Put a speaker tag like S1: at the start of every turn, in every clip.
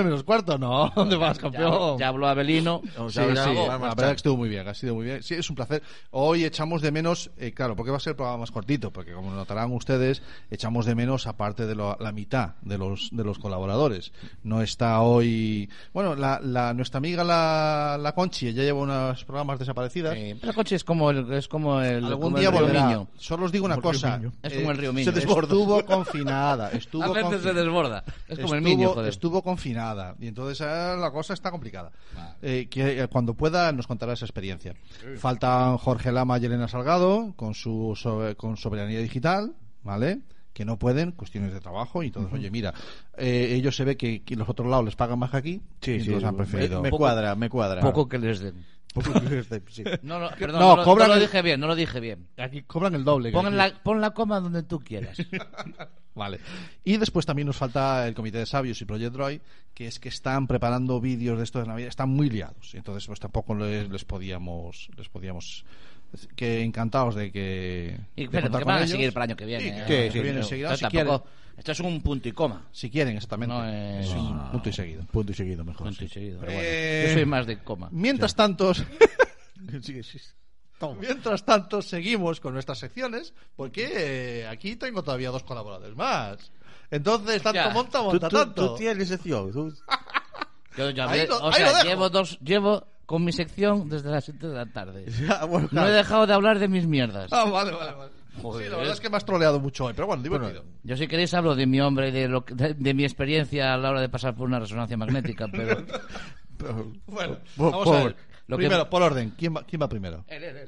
S1: el menos cuarto, no. ¿Dónde vas, campeón?
S2: Ya habló Abelino.
S3: O
S1: Sí,
S3: sea, ya
S1: sí, la verdad que estuvo muy bien, ha sido muy bien. Sí, es un placer. Hoy echamos de menos, eh, claro, porque va a ser el programa más cortito, porque como notarán ustedes, echamos de menos aparte de lo- la mitad de los de los colaboradores. No está hoy, bueno, la, la- nuestra amiga la, la Conchi, ya lleva unos programas desaparecidas.
S2: Eh, pero Coche es como el, es como el,
S1: Algún
S2: como
S1: día
S2: el río
S1: volverá.
S2: Miño.
S1: Solo os digo una
S3: Como el
S1: cosa.
S2: Es como el río Miño.
S1: Se Estuvo confinada. Estuvo
S2: A veces
S1: confi-
S2: se desborda. Es como el
S1: estuvo,
S2: Miño, joder.
S1: estuvo confinada y entonces eh, la cosa está complicada. Eh, que eh, cuando pueda nos contará esa experiencia. Faltan Jorge Lama y Elena Salgado con su sobre- con soberanía digital, ¿vale? Que no pueden, cuestiones de trabajo y entonces, oye, mira, eh, ellos se ve que, que los otros lados les pagan más que aquí
S3: Sí,
S1: y
S3: sí,
S1: entonces han preferido.
S3: me, me cuadra, me cuadra.
S2: Poco que les den.
S3: Poco que este, sí.
S2: No, no, perdón,
S1: No,
S2: no,
S1: cobran
S2: no lo
S1: el-
S2: dije bien, no lo dije bien.
S1: Aquí cobran el doble.
S2: Pon la, pon la coma donde tú quieras.
S1: Vale. Y después también nos falta el Comité de Sabios y Project Droid, que es que están preparando vídeos de esto de Navidad, están muy liados. Entonces, pues tampoco les, les podíamos, les podíamos, que encantados de que.
S2: Y
S1: de
S2: que
S1: con
S2: van a seguir para el año que viene.
S1: Sí,
S2: ¿eh?
S1: que- que
S2: Sí,
S1: viene
S2: no,
S1: enseguida,
S2: esto
S1: si
S2: tampoco- Esto es un punto y coma.
S1: Si quieren, exactamente.
S2: No es-
S1: Sí, punto y seguido.
S3: Punto y seguido, mejor.
S2: Punto y
S3: sí.
S2: seguido.
S3: Pero
S2: Pero
S3: bueno.
S2: yo soy más de coma.
S1: Mientras tanto,
S3: Sí, sí.
S1: mientras tanto, seguimos con nuestras secciones, porque eh, aquí tengo todavía dos colaboradores más. Entonces, tanto
S2: Ya.
S1: monta, monta
S3: tú-
S1: tanto.
S3: tú tienes sección. tú-
S2: Yo, yo hablé-
S1: lo-
S2: o
S1: ahí lo
S2: sea, llevo dos, llevo con mi sección desde las 7 de la tarde.
S3: Ya, bueno,
S2: No he
S3: claro.
S2: dejado de hablar de mis mierdas.
S1: Ah, vale, vale, vale.
S2: Joder.
S1: Sí, la verdad es que me has troleado mucho hoy, pero bueno, divertido.
S2: Yo si queréis hablo de mi hombre y de, lo que- de, de mi experiencia a la hora de pasar por una resonancia magnética, pero...
S1: Bueno,
S3: Po-
S1: vamos
S3: por-
S1: a ver.
S2: lo que-
S1: Primero, por orden, ¿quién va, quién va primero?
S2: Él, él.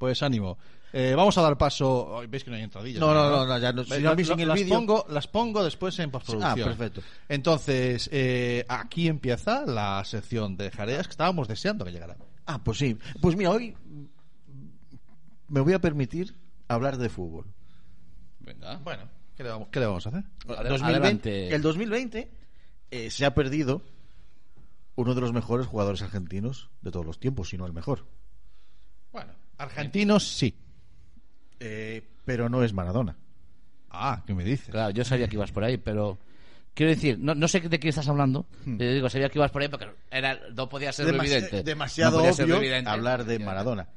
S1: Pues ánimo. Eh, vamos a dar paso. Ay, Veis que no hay entradillas.
S3: No, no, no, no, ya no- si no, sin el
S1: las,
S3: vídeo-
S1: pongo, las pongo después en postproducción.
S3: Ah, perfecto.
S1: Entonces, eh, aquí empieza la sección de jareas que estábamos deseando que llegara.
S3: Ah, pues sí. Pues mira, hoy me voy a permitir hablar de fútbol.
S2: Venga.
S1: Bueno, ¿qué le vamos, qué le vamos a hacer?
S2: Adel-
S3: 2020,
S2: adelante.
S3: el 2020 eh, se ha perdido uno de los mejores jugadores argentinos de todos los tiempos, si no el mejor.
S1: Bueno, argentinos sí.
S3: Eh, pero no es Maradona.
S1: Ah, ¿qué me dices?
S2: Claro, yo sabía que ibas por ahí, pero... Quiero decir, no, no sé de qué estás hablando. Yo digo, sabía que ibas por ahí porque era, no podía ser
S3: Demasi-
S2: evidente.
S3: demasiado
S2: No podía ser
S3: obvio
S2: evidente.
S3: hablar de. Maradona.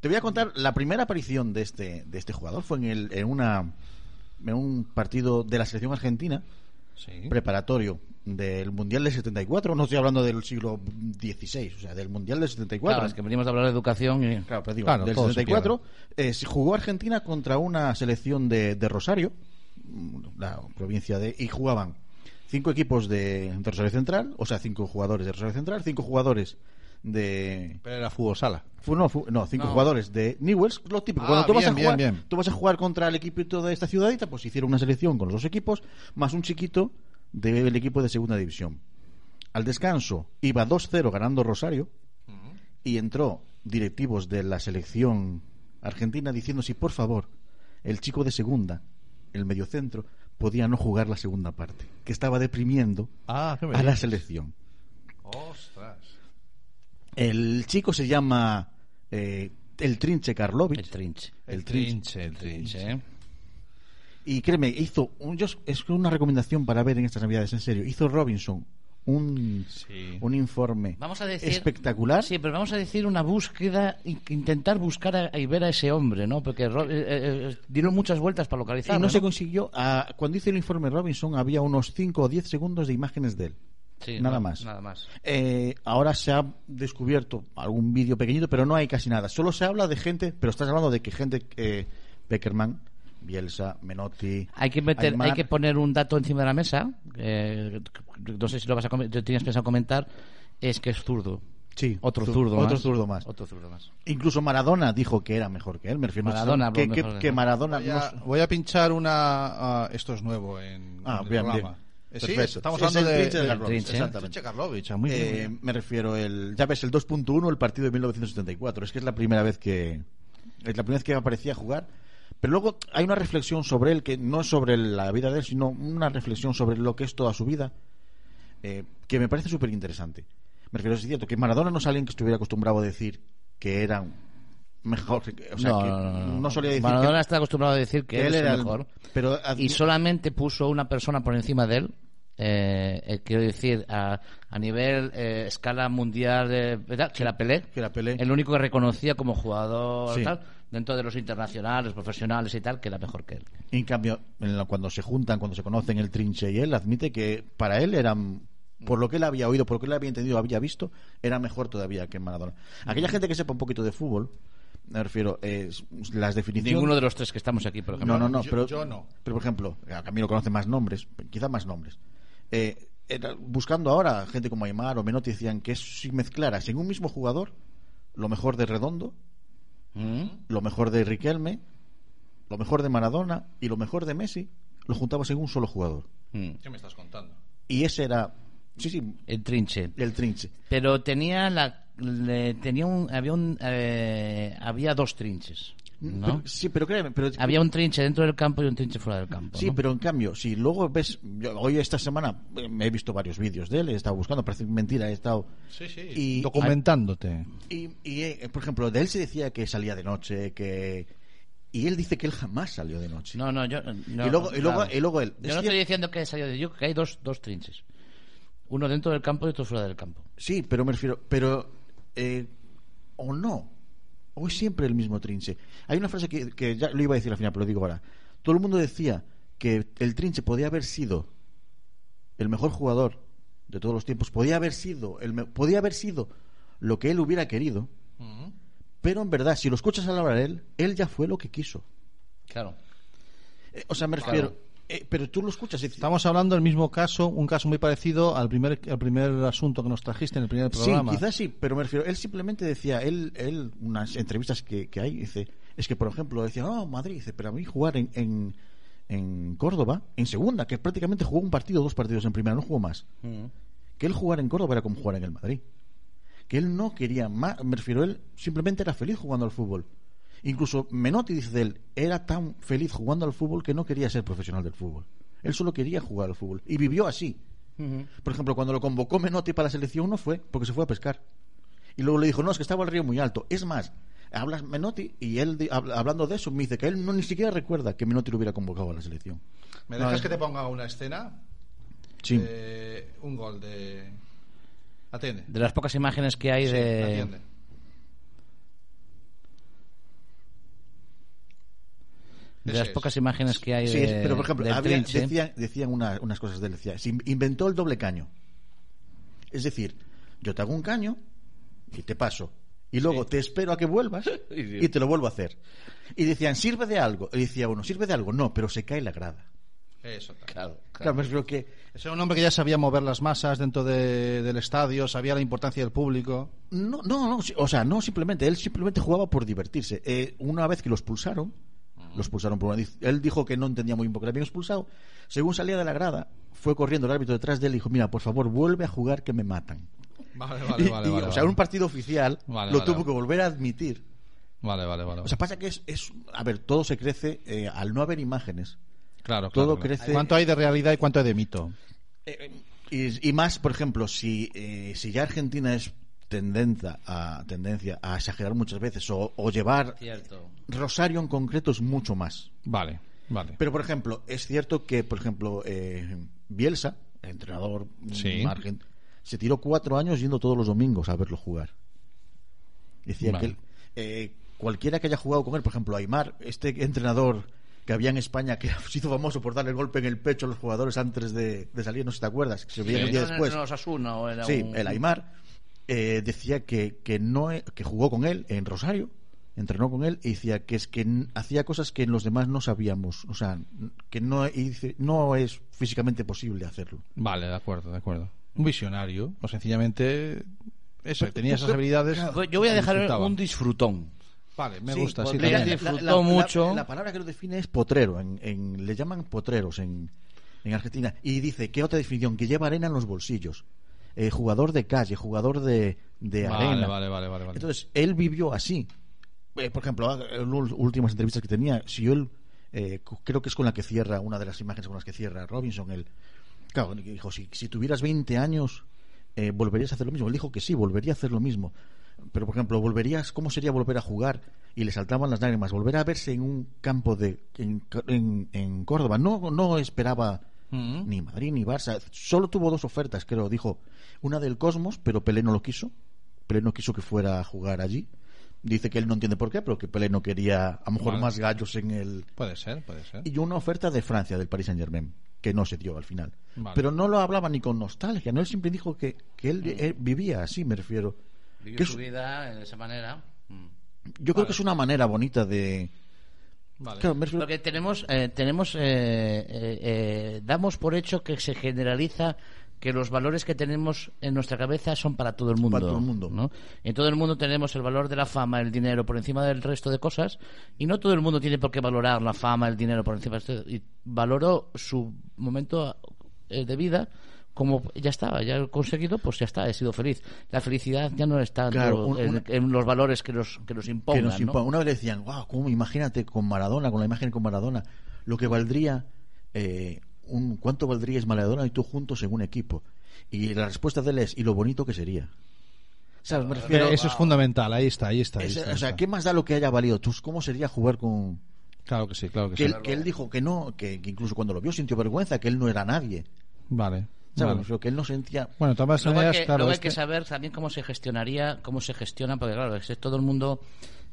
S3: Te voy a contar, la primera aparición de este, de este jugador fue en, el, en, una, en un partido de la selección argentina,
S1: Sí.
S3: preparatorio del Mundial del 74, no estoy hablando del siglo XVI, o sea, del Mundial del 74.
S2: Claro, es que venimos de hablar de educación y...
S3: Claro, pero digo,
S1: Claro,
S3: del
S1: todo se
S3: 74 eh, se jugó Argentina contra una selección de, de Rosario, la provincia de y jugaban cinco equipos de, de Rosario Central, o sea, cinco jugadores de Rosario Central, cinco jugadores de
S1: Pero era fútbol sala.
S3: no, no, cinco
S2: No.
S3: jugadores de Newells, lo típico.
S1: Ah,
S3: Cuando tú vas a jugar,
S1: bien, bien.
S3: tú vas a jugar contra el equipito de esta ciudadita, pues hicieron una selección con los dos equipos, más un chiquito del equipo de segunda división. Al descanso iba 2-0 ganando Rosario y entró directivos de la selección argentina diciendo si por favor el chico de segunda, el mediocentro, podía no jugar la segunda parte, que estaba deprimiendo
S1: Ah, ¿qué me
S3: a la selección.
S1: Ostras.
S3: El chico se llama eh, el Trinche Karlovic.
S2: El trinche.
S1: El trinche, el trinche.
S2: ¿Eh?
S3: Y créeme, hizo un, yo, es una recomendación para ver en estas navidades, en serio. Hizo Robinson un,
S1: Sí.
S3: un informe
S2: Vamos a decir...
S3: espectacular.
S2: Sí, pero vamos a decir una búsqueda, in- intentar buscar a- y ver a ese hombre, ¿no? Porque Ro- eh, eh, dieron muchas vueltas para
S3: Y
S2: localizarlo.
S3: no se consiguió. ah, cuando hice el informe Robinson había unos 5 o 10 segundos de imágenes de él.
S2: Sí,
S3: nada
S2: no,
S3: más.
S2: Nada más.
S3: Eh, ahora se ha descubierto algún vídeo pequeñito, pero no hay casi nada. Solo se habla de gente, pero estás hablando de que gente, eh, Beckerman, Bielsa, Menotti.
S2: Hay que meter,
S3: Aymar,
S2: hay que poner un dato encima de la mesa. eh, no sé si lo vas a te tenías pensado comentar. Es que es zurdo.
S3: Sí,
S2: Otro
S3: zu-
S2: zurdo
S3: otro
S2: más.
S3: zurdo más.
S2: Otro zurdo más.
S3: Incluso Maradona dijo que era mejor que él. Me refiero
S2: Maradona habló
S3: que. Maradona
S1: Voy
S3: no
S1: a, voy a pinchar una. esto es nuevo en,
S3: Ah,
S1: en el
S3: bien,
S1: programa.
S3: bien.
S1: Eh, sí, estamos
S3: Sí, es
S1: hablando
S3: el
S1: de.
S3: Trinche de
S1: de-
S3: Karlovic,
S2: Trinche.
S3: exactamente.
S1: Trinche Karlovic, ah, muy
S3: Eh,
S1: bien.
S3: me refiero el ya ves el 2.1 el partido de 1974 es que es la primera vez que es la primera vez que aparecía a jugar pero luego hay una reflexión sobre él que no es sobre la vida de él sino una reflexión sobre lo que es toda su vida eh, que me parece súper interesante me refiero es cierto que Maradona no es alguien que estuviera acostumbrado a decir que era mejor o sea
S2: no,
S3: que
S2: no,
S3: solía decir
S2: Maradona
S3: que,
S2: está acostumbrado a decir que,
S3: que
S2: él,
S3: era el
S2: mejor.
S3: pero
S2: Y solamente puso una persona por encima de él, eh, eh, quiero decir, a, a nivel eh, escala mundial, ¿verdad? que la Pelé,
S3: que era Pelé.
S2: el único que reconocía como jugador
S3: Sí.
S2: tal, dentro de los internacionales, profesionales y tal, que era mejor que él.
S3: En cambio, en la- cuando se juntan, cuando se conocen el Trinche y él, admite que para él eran, por lo que él había oído, por lo que él había entendido, había visto, era mejor todavía que Maradona. Aquella gente que sepa un poquito de fútbol, me refiero, es, las definiciones...
S2: Ninguno de los tres que estamos aquí, por ejemplo.
S3: No, no, no,
S1: Yo-
S3: pero,
S1: yo no.
S3: pero por ejemplo, a Camilo conoce más nombres, quizá más nombres. Eh, era- buscando ahora gente como Aymar o Menotti decían que si mezclaras en un mismo jugador lo mejor de Redondo,
S2: Mm.
S3: lo mejor de Riquelme, lo mejor de Maradona y lo mejor de Messi, lo juntabas en un solo jugador.
S2: Mm.
S1: ¿Qué me estás contando?
S3: Y ese era, sí, sí,
S2: El trinche.
S3: el trinche.
S2: Pero tenía la le- tenía un había un eh, había dos trinches, ¿no?
S3: Pero- sí, pero créeme, pero
S2: Había un trinche dentro del campo y un trinche fuera del campo.
S3: Sí,
S2: ¿no?
S3: pero en cambio, si luego ves, yo hoy esta semana eh, me he visto varios vídeos de él, he estado buscando, parece mentira, he estado
S1: Sí, sí.
S3: Y-
S1: Documentándote.
S3: Y, y, eh, por ejemplo, de él se decía que salía de noche, que... Y él dice que él jamás salió de noche.
S2: No, no, yo no,
S3: y, luego, y, luego, y luego él...
S2: Yo
S3: es
S2: no estoy diciendo que salió de yo que hay dos dos trinches. Uno dentro del campo y otro fuera del campo.
S3: Sí, pero me refiero... Pero... eh, o no. Es siempre el mismo trinche. Hay una frase que, que ya lo iba a decir al final, pero lo digo ahora. Todo el mundo decía que el trinche podía haber sido el mejor jugador de todos los tiempos. Podía haber sido... El, podía haber sido lo que él hubiera querido. Pero en verdad, si lo escuchas hablar a él, él ya fue lo que quiso.
S2: Claro.
S3: Eh, o sea, me refiero. Eh, pero tú lo escuchas y
S1: Estamos hablando del mismo caso, un caso muy parecido al primer, al primer asunto que nos trajiste en el primer
S3: Sí,
S1: programa.
S3: quizás sí, pero me refiero. Él simplemente decía, él, él unas entrevistas que, que hay, dice, es que por ejemplo decía, no, Madrid, dice, pero a mí jugar en, en, en Córdoba, en segunda, que prácticamente jugó un partido, dos partidos en primera, no jugó más.
S2: Mm.
S3: Que él jugar en Córdoba era como jugar en el Madrid. Que él no quería más, me refiero, él simplemente era feliz jugando al fútbol. Incluso Menotti dice de él, era tan feliz jugando al fútbol que no quería ser profesional del fútbol. Él solo quería jugar al fútbol. Y vivió así. Por ejemplo, cuando lo convocó Menotti para la selección no fue, porque se fue a pescar. Y luego le dijo, no, es que estaba el río muy alto. Es más, hablas Menotti y él, hablando de eso, me dice que él no ni siquiera recuerda que Menotti lo hubiera convocado a la selección.
S1: ¿Me dejas que te ponga una escena?
S3: Sí.
S1: Eh, un gol de... Atiende.
S2: De las pocas imágenes que hay
S1: Sí,
S2: de
S1: atiende.
S2: De las
S1: es.
S2: pocas imágenes que hay
S3: Sí,
S2: de,
S3: es- pero por ejemplo, había-
S2: trinche.
S3: decían, decían una- unas cosas de él. Decía, se inventó el doble caño. Es decir, yo te hago un caño y te paso. Y luego te espero a que vuelvas y te lo vuelvo a hacer. Y decían, ¿sirve de algo? Y decía uno, ¿sirve de algo? No, pero se cae la grada.
S1: Eso.
S2: Claro,
S3: Claro, me refiero que
S1: era un hombre que ya sabía mover las masas dentro de- del estadio, sabía la importancia del público.
S3: No, no, no, o sea, no simplemente, él simplemente jugaba por divertirse. Eh, una vez que lo expulsaron, lo expulsaron por una... Él dijo que no entendía muy bien por qué le habían expulsado. Según salía de la grada, fue corriendo el árbitro detrás de él y dijo, mira, por favor, vuelve a jugar que me matan.
S1: Vale,
S3: Y- y, o sea, en un partido oficial
S1: Vale,
S3: lo
S1: vale,
S3: tuvo
S1: vale.
S3: que volver a admitir.
S1: Vale, vale, vale.
S3: O sea, pasa que es, es a ver, todo se crece eh, al no haber imágenes.
S1: claro,
S3: todo
S1: claro,
S3: crece-
S1: ¿Cuánto hay de realidad y cuánto hay de mito?
S3: Y, y más, por ejemplo, si, eh, si ya Argentina es tendencia a, tendencia a exagerar muchas veces o, o llevar
S2: Cierto.
S3: Rosario en concreto es mucho más.
S1: Vale, vale.
S3: Pero, por ejemplo, es cierto que, por ejemplo, eh, Bielsa, entrenador
S1: Sí.
S3: margen, se tiró cuatro años yendo todos los domingos a verlo jugar. Decía
S1: Vale.
S3: que él, eh, cualquiera que haya jugado con él, por ejemplo, Aymar, este entrenador que había en España que se hizo famoso por darle el golpe en el pecho a los jugadores antes de, de salir, no sé si te acuerdas, que se veía
S1: Sí.
S3: el día
S2: No, no,
S3: después.
S2: no, Osasuna, o era
S3: Sí,
S2: un-
S3: el Aymar eh, decía que, que no que jugó con él en Rosario, entrenó con él y decía que es que hacía cosas que los demás no sabíamos, o sea, que no y dice, no es físicamente posible hacerlo.
S1: Vale, de acuerdo, de acuerdo. Un visionario, o sencillamente eso,
S3: Pero-
S1: tenía esas habilidades.
S2: Yo voy a dejar
S1: disfrutaba.
S2: un disfrutón.
S1: Vale, me
S3: Sí,
S1: gusta, sí,
S2: ella disfrutó mucho.
S3: La, palabra que lo define es potrero, en, en- le llaman potreros en, en Argentina. Y dice, ¿qué otra definición? Que lleva arena en los bolsillos. Eh, jugador de calle, jugador de, de
S1: Vale,
S3: arena.
S1: vale, vale, vale, vale.
S3: Entonces, él vivió así. Eh, por ejemplo, en las últimas entrevistas que tenía, si él, eh, creo que es con la que cierra, una de las imágenes con las que cierra Robinson, él, claro, dijo, si, si tuvieras 20 años, eh, ¿volverías a hacer lo mismo? Él dijo que sí, volvería a hacer lo mismo. Pero, por ejemplo, volverías, ¿cómo sería volver a jugar? Y le saltaban las lágrimas, volver a verse en un campo de, en, en- en Córdoba. No, no esperaba
S1: Mm.
S3: Ni Madrid ni Barça. Solo tuvo dos ofertas, creo. Dijo una del Cosmos, pero Pelé no lo quiso. Pelé no quiso que fuera a jugar allí. Dice que él no entiende por qué, pero que Pelé no quería a lo mejor
S1: Vale.
S3: más gallos en el...
S1: Puede ser, puede ser.
S3: Y una oferta de Francia, del Paris Saint Germain, que no se dio al final.
S1: Vale.
S3: Pero no lo hablaba ni con nostalgia, ¿no? Él siempre dijo que, que él,
S1: Mm.
S3: él vivía así, me refiero.
S2: Vivió
S3: Que
S2: su
S3: es-
S2: vida de esa manera. Mm.
S3: yo creo que es una manera bonita de...
S1: Vale.
S3: Claro,
S2: Porque tenemos, eh, tenemos, eh, eh, eh, damos por hecho que se generaliza que los valores que tenemos en nuestra cabeza son para todo el mundo.
S3: Para todo el mundo.
S2: ¿no? En todo el mundo tenemos el valor de la fama, el dinero por encima del resto de cosas y no todo el mundo tiene por qué valorar la fama, el dinero por encima de esto. Y valoró su momento eh, de vida como ya estaba, ya he conseguido, pues ya está, he sido feliz. La felicidad ya no está
S3: Claro, un-
S2: en,
S3: una-
S2: en los valores que nos, que nos
S3: que
S2: impongan.
S3: Una vez le decían, wow, ¿cómo? imagínate con Maradona, con la imagen con Maradona, lo que valdría, eh, un, ¿cuánto valdría es Maradona y tú juntos en un equipo? Y la respuesta de él es, ¿y lo bonito que sería? ¿Sabes? Me
S1: Pero
S3: refiero,
S1: eso es fundamental, ahí está, ahí está. ahí
S3: es-
S1: está,
S3: o sea,
S1: está.
S3: ¿qué más da lo que haya valido? ¿Tú, ¿Cómo sería jugar con...?
S1: Claro que sí, claro que,
S3: Que,
S1: sí.
S3: él, que él dijo que no, que, que incluso cuando lo vio sintió vergüenza, que él no era nadie.
S1: Vale.
S3: Refiero Que él no sentía...
S1: Bueno, de todas
S2: Luego hay, que,
S1: claro,
S2: luego hay que saber también cómo se gestionaría, cómo se gestiona, porque claro, es todo el mundo,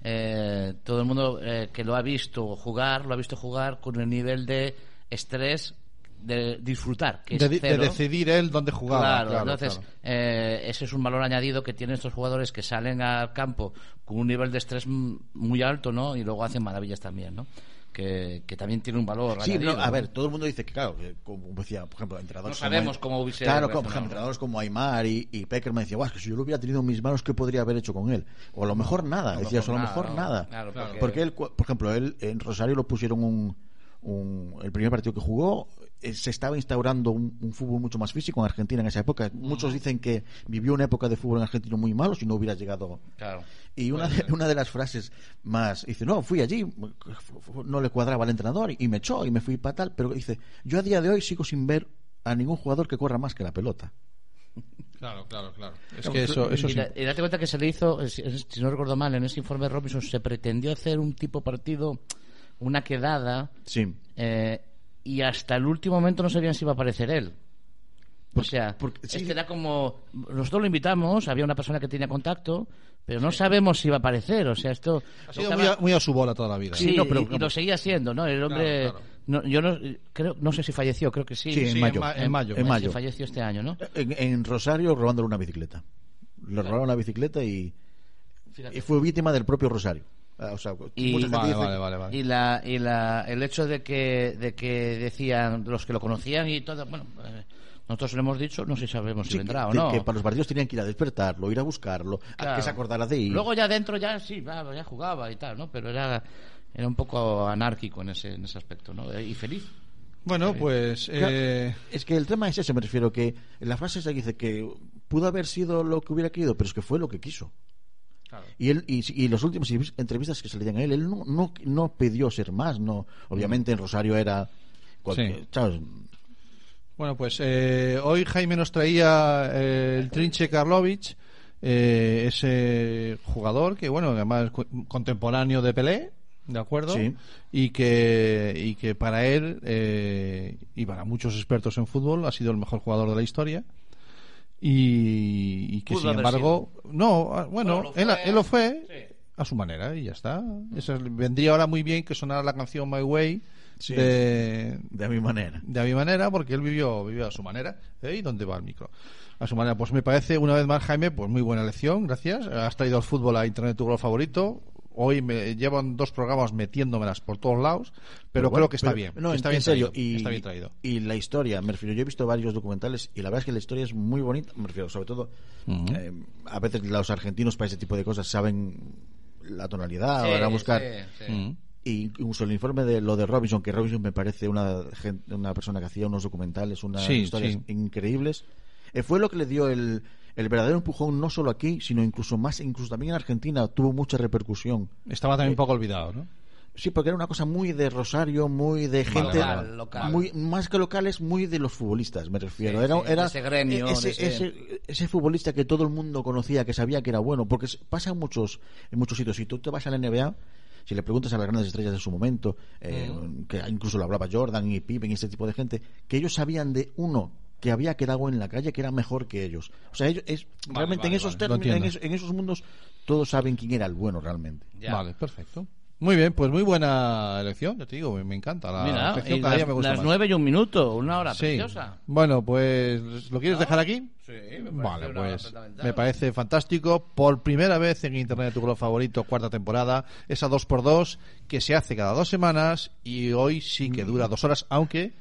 S2: eh, todo el mundo eh, que lo ha visto jugar, lo ha visto jugar con el nivel de estrés de disfrutar, que es
S1: de, de
S2: cero.
S1: decidir él dónde jugaba.
S2: Claro,
S1: Claro,
S2: entonces
S1: claro.
S2: eh, ese es un valor añadido que tienen estos jugadores que salen al campo con un nivel de estrés muy alto, ¿no? Y luego hacen maravillas también, ¿no? Que, que también tiene un valor
S3: Sí,
S2: añadido.
S3: no, a
S2: ¿no?
S3: ver, todo el mundo dice que, claro, que como decía, por ejemplo, entrenadores
S2: No sabemos
S3: como,
S2: cómo hubiese
S3: Claro, como, por ejemplo,
S2: ¿no?
S3: entrenadores como Aymar y, y Pecker me decía, "Guau, que si yo lo hubiera tenido en mis manos, ¿qué podría haber hecho con él? O a lo mejor nada,
S2: lo
S3: decías, o a lo
S2: mejor nada,
S3: nada.
S2: ¿no? Claro, porque-
S3: porque él, cu- por ejemplo, él en Rosario lo pusieron un, un- el primer partido que jugó, se estaba instaurando un, un fútbol mucho más físico en Argentina en esa época. Muchos dicen que vivió una época de fútbol en argentino muy malo si no hubiera llegado
S2: Claro.
S3: y una de, una de las frases más, dice, no, fui allí, no le cuadraba al entrenador y me echó y me fui para tal, pero dice, yo a día de hoy sigo sin ver a ningún jugador que corra más que la pelota.
S1: Claro, claro, claro. Es que eso, eso
S2: y,
S1: sí.
S2: da- y date cuenta que se le hizo, si, si no recuerdo mal, en ese informe de Robinson se pretendió hacer un tipo partido, una quedada,
S3: Sí.
S2: eh, y hasta el último momento no sabían si iba a aparecer él. O sea,
S3: porque- sí.
S2: es que era como. Nosotros lo invitamos, había una persona que tenía contacto, pero no sabemos si iba a aparecer. O sea, esto.
S1: Ha sido
S2: estaba-
S1: muy a, muy a su bola toda la vida.
S2: Sí,
S3: Sí, no, pero
S2: y- lo seguía haciendo, ¿no? El hombre.
S1: Claro, claro.
S2: No, yo no, creo, no sé si falleció, creo que sí.
S3: Sí, en
S1: Sí,
S3: mayo.
S1: ma- en mayo.
S3: En mayo.
S2: falleció este año, ¿no?
S3: En, en Rosario robándole una bicicleta. Le robaron la bicicleta y, y fue víctima del propio Rosario. Ah, O sea,
S2: Y-
S3: mucha gente
S1: Vale,
S3: dice
S1: vale,
S3: que-
S1: vale, vale.
S2: Y, la, y la, el hecho de que, de que decían los que lo conocían y todo, bueno, eh, nosotros lo hemos dicho, no sé si sabemos si vendrá o no.
S3: que para los partidos tenían que ir a despertarlo, ir a buscarlo, a
S2: Claro.
S3: que se acordara de ir.
S2: Luego ya dentro ya sí, ya jugaba y tal, ¿no? Pero era, era un poco anárquico en ese, en ese aspecto, ¿no? Y feliz.
S1: Bueno, pues.
S3: Claro,
S1: eh,
S3: Es que el tema es ese, me refiero que la frase esa dice que pudo haber sido lo que hubiera querido, pero es que fue lo que quiso. Y él y, y los últimos entrevistas que se le dieron a él, él no, no, no pidió ser más, no. Obviamente en Rosario era cualquier,
S1: Sí.
S3: ¿sabes?
S1: Bueno, pues eh, hoy Jaime nos traía eh, el Trinche Karlovic, eh, ese jugador que, bueno, además contemporáneo de Pelé, ¿de acuerdo?
S3: Sí.
S1: Y que, y que para él eh, y para muchos expertos en fútbol ha sido el mejor jugador de la historia. Y, y que,
S2: Pudo
S1: sin embargo, no, ah, bueno,
S2: Bueno, lo
S1: él,
S2: fue.
S1: él lo fue
S2: Sí.
S1: a su manera y ya está. Eso es- vendría ahora muy bien que sonara la canción My Way
S3: Sí.
S1: de,
S3: De mi manera.
S1: de a mi manera, porque él vivió, vivió a su manera. ¿eh? ¿Y dónde va el micro? A su manera. Pues me parece, una vez más, Jaime, pues muy buena lección, gracias. Has traído el fútbol a Internet tu gol favorito. Hoy me llevan dos programas metiéndomelas por todos lados, pero,
S3: bueno,
S1: creo que está
S3: pero-
S1: bien.
S3: No,
S1: que
S3: en-
S1: está
S3: en
S1: bien
S3: serio.
S1: traído,
S3: Y,
S1: está bien traído.
S3: y la historia, me refiero, yo he visto varios documentales y la verdad es que la historia es muy bonita, me refiero, sobre todo, eh, a veces los argentinos para ese tipo de cosas saben la tonalidad,
S2: Sí,
S3: van a buscar.
S2: sí, sí.
S3: Y incluso el informe de lo de Robinson, que Robinson me parece una, una persona que hacía unos documentales, unas
S1: Sí,
S3: historias
S1: sí.
S3: increíbles, eh, fue lo que le dio el, el verdadero empujón no solo aquí, sino incluso más, incluso también en Argentina tuvo mucha repercusión.
S1: Estaba también un poco olvidado, ¿no?
S3: Sí, porque era una cosa muy de Rosario, muy de gente,
S2: Local, local.
S3: muy más que locales, muy de los futbolistas, me refiero.
S2: Sí,
S3: era,
S2: sí, de
S3: era
S2: ese gremio,
S3: ese,
S2: ese-
S3: ese- ese futbolista que todo el mundo conocía, que sabía que era bueno, porque pasa en muchos, en muchos sitios. Si tú te vas a la NBA, Si le preguntas a las grandes estrellas de su momento, eh, que incluso lo hablaba Jordan y Pippen y este tipo de gente, que ellos sabían de uno que había quedado en la calle que era mejor que ellos. O sea, ellos es realmente
S1: vale,
S3: en esos
S1: vale,
S3: en, esos, en esos mundos, todos saben quién era el bueno realmente.
S2: Ya.
S1: Vale, perfecto. Muy bien, pues muy buena elección, ya te digo, me, me encanta. La
S2: Mira, y
S1: cada día
S2: las,
S1: me gusta
S2: las nueve y un minuto, una hora
S1: Sí.
S2: preciosa.
S1: Bueno, pues ¿lo quieres dejar aquí?
S2: Sí, me parece
S1: Vale, pues me parece fantástico. Por primera vez en Internet tu color favorito, cuarta temporada, esa 2x2 que se hace cada dos semanas y hoy sí que dura dos horas, aunque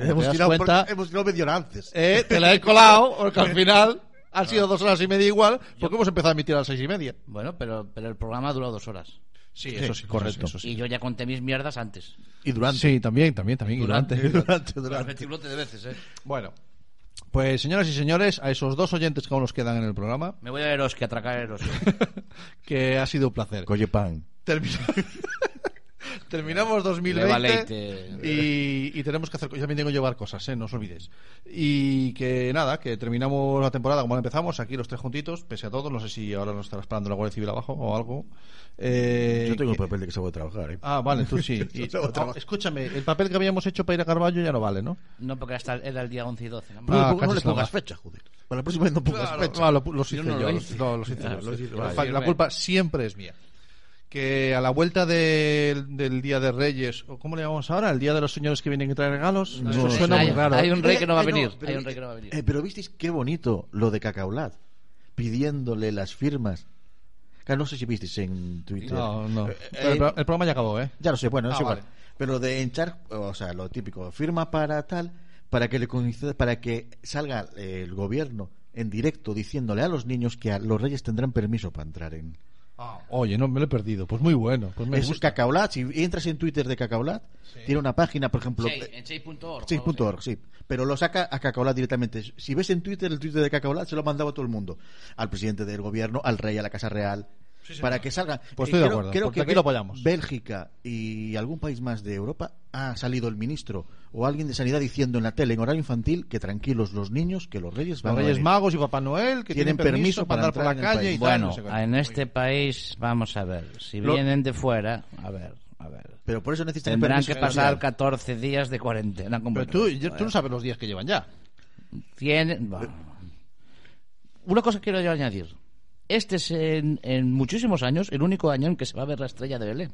S1: te das cuenta,
S3: hemos tirado medio hora antes.
S1: eh, te la he colado, porque al final han sido dos horas y media igual, porque hemos empezado a emitir a las seis y media.
S2: Bueno, pero, pero el programa ha durado dos horas.
S1: Sí,
S3: eso sí, correcto.
S1: Eso sí.
S2: Y yo ya conté mis mierdas antes.
S3: Y durante.
S1: Sí, también, también, también. y
S2: Durante.
S1: durante.
S3: durante,
S2: un lote de veces, ¿eh?
S1: Bueno, pues señoras y señores, a esos dos oyentes que aún nos quedan en el programa,
S2: Me voy a Eroski a atracar a Eroski.
S1: que ha sido un placer.
S3: Colle pan.
S1: Termina- Terminamos
S2: Le
S1: 2020
S2: valeite.
S1: y, y tenemos que hacer. Yo también tengo que llevar cosas, ¿eh? no os olvidéis. Y que nada, que terminamos la temporada como la empezamos, aquí los tres juntitos, pese a todo. No sé si ahora nos estará esperando la Guardia Civil abajo o algo. Eh,
S3: Yo tengo el
S1: que-
S3: papel de que se de trabajar, ¿eh?
S1: Ah, vale, tú sí. Y- oh, escúchame, el papel que habíamos hecho para ir a Carballo ya no vale, ¿no?
S2: No, porque hasta era el día 11 y 12. ¿no?
S1: Ah,
S3: le pongas- no
S1: casi
S3: le
S1: estaba.
S3: pongas fecha, joder. Para la próxima vez no pongas
S1: Claro,
S3: fecha.
S1: ah, lo, los hice
S2: Yo no lo hice.
S1: los- no, los hice yo, los
S2: hice.
S1: la culpa siempre es mía. Que a la vuelta del- del Día de Reyes, o ¿cómo le llamamos ahora? El Día de los Señores que vienen a traer regalos.
S3: No,
S1: Eso suena
S2: hay,
S1: muy raro.
S2: hay un rey
S3: Eh,
S2: que no va a
S3: eh,
S2: venir.
S3: pero-
S2: hay un rey que no va a venir.
S3: Eh, pero visteis qué bonito lo de Cacaulat, pidiéndole las firmas. Claro, no sé si visteis en Twitter.
S1: No, no.
S3: Eh,
S1: Pero el,
S3: eh,
S1: pro- el programa ya acabó, ¿eh?
S3: Ya lo sé, bueno, es
S1: Ah,
S3: igual.
S1: vale.
S3: Pero de hinchar, o sea, lo típico, firma para tal, para que le coincida, para que salga eh, el gobierno en directo diciéndole a los niños que a los reyes tendrán permiso para entrar en.
S1: Oye, no me lo he perdido. Pues muy bueno. Pues me
S3: es
S1: gusta.
S3: Cacaulat, si entras en Twitter de Cacaulat, tiene una página, por ejemplo, eh,
S2: en chey.org.
S3: Chase.org, sí. Pero lo saca a Cacaulat directamente. Si ves en Twitter el Twitter de Cacaulat, se lo ha mandado a todo el mundo. Al presidente del gobierno, al rey, a la Casa Real. Para que salga.
S1: Pues
S3: Eh,
S1: estoy de
S3: creo-
S1: acuerdo,
S3: Creo
S1: porque
S3: que
S1: aquí lo apoyamos.
S3: Bélgica y algún país más de Europa ha salido el ministro o alguien de sanidad diciendo en la tele, en horario infantil, que tranquilos los niños, que los reyes van
S1: Los Reyes. Magos y Papá Noel que
S3: Tienen
S1: tienen,
S3: permiso
S1: permiso para andar por la
S3: entrar en el
S1: calle y tal.
S2: Bueno,
S1: no sé
S2: en este país, vamos a ver. Si
S3: Lo-
S2: vienen de fuera, a ver, a ver.
S3: Pero por eso necesitan
S2: Tendrán
S3: permiso
S2: que pasar
S3: especial.
S2: 14 días de cuarentena.
S1: Pero tú, yo- tú no sabes los días que llevan ya.
S2: Tienen- bueno. Una cosa quiero yo añadir. Este es en, en muchísimos años el único año en que se va a ver la estrella de Belén.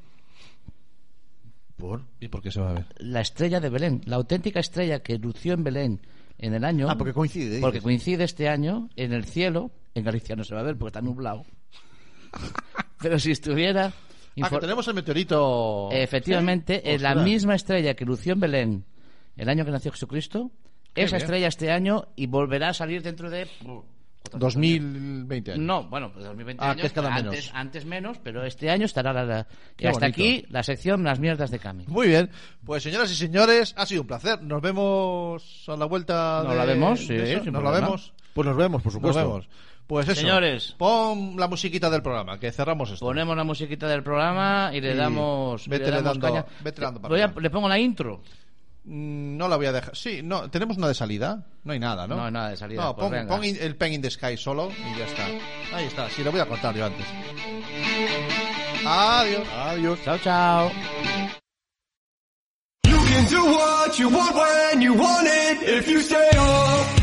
S3: Por-
S1: ¿Y por qué se va a ver?
S2: La estrella de Belén, la auténtica estrella que lució en Belén en el año.
S3: Ah, porque coincide.
S2: Porque
S3: dices.
S2: coincide este año en el cielo. En Galicia no se va a ver porque está nublado. Pero si estuviera.
S1: Ah, que tenemos el meteorito.
S2: Efectivamente,
S1: ¿Sí?
S2: en la misma estrella que lució en Belén el año que nació Jesucristo,
S1: Qué
S2: esa
S1: bien.
S2: estrella este año y volverá a salir dentro de.
S1: 2020 años.
S2: No, bueno, pues 2020
S1: Ah,
S2: años,
S1: que es cada
S2: antes,
S1: menos.
S2: antes menos, pero este año estará la. la- y hasta
S1: bonito.
S2: aquí la sección Las mierdas de Cami.
S1: Muy bien. Pues señoras y señores, ha sido un placer. Nos vemos a la vuelta
S2: Nos
S1: de-
S2: la vemos,
S1: de
S2: sí,
S1: Nos la vemos.
S3: Pues nos vemos, por
S1: Nos
S3: supuesto.
S1: vemos. Pues eso.
S2: Señores.
S1: Pon la musiquita del programa, que cerramos esto.
S2: Ponemos la musiquita del programa y le
S1: Y
S2: damos.
S1: vete
S2: le damos
S1: dando-
S2: caña.
S1: vete dando para
S2: Voy a-
S1: arriba.
S2: le pongo la intro.
S1: Mm, No la voy a dejar. Sí, no, tenemos una de salida. No hay nada, ¿no?
S2: No hay nada de salida,
S1: No,
S2: pues
S1: pon,
S2: venga.
S1: pon in- el Pen in the Sky solo y ya está. Ahí está. Sí, lo voy a cortar yo antes. Adiós.
S3: Adiós.
S2: Chao, chao.
S4: You can do what you want when you want it if you stay up. Well,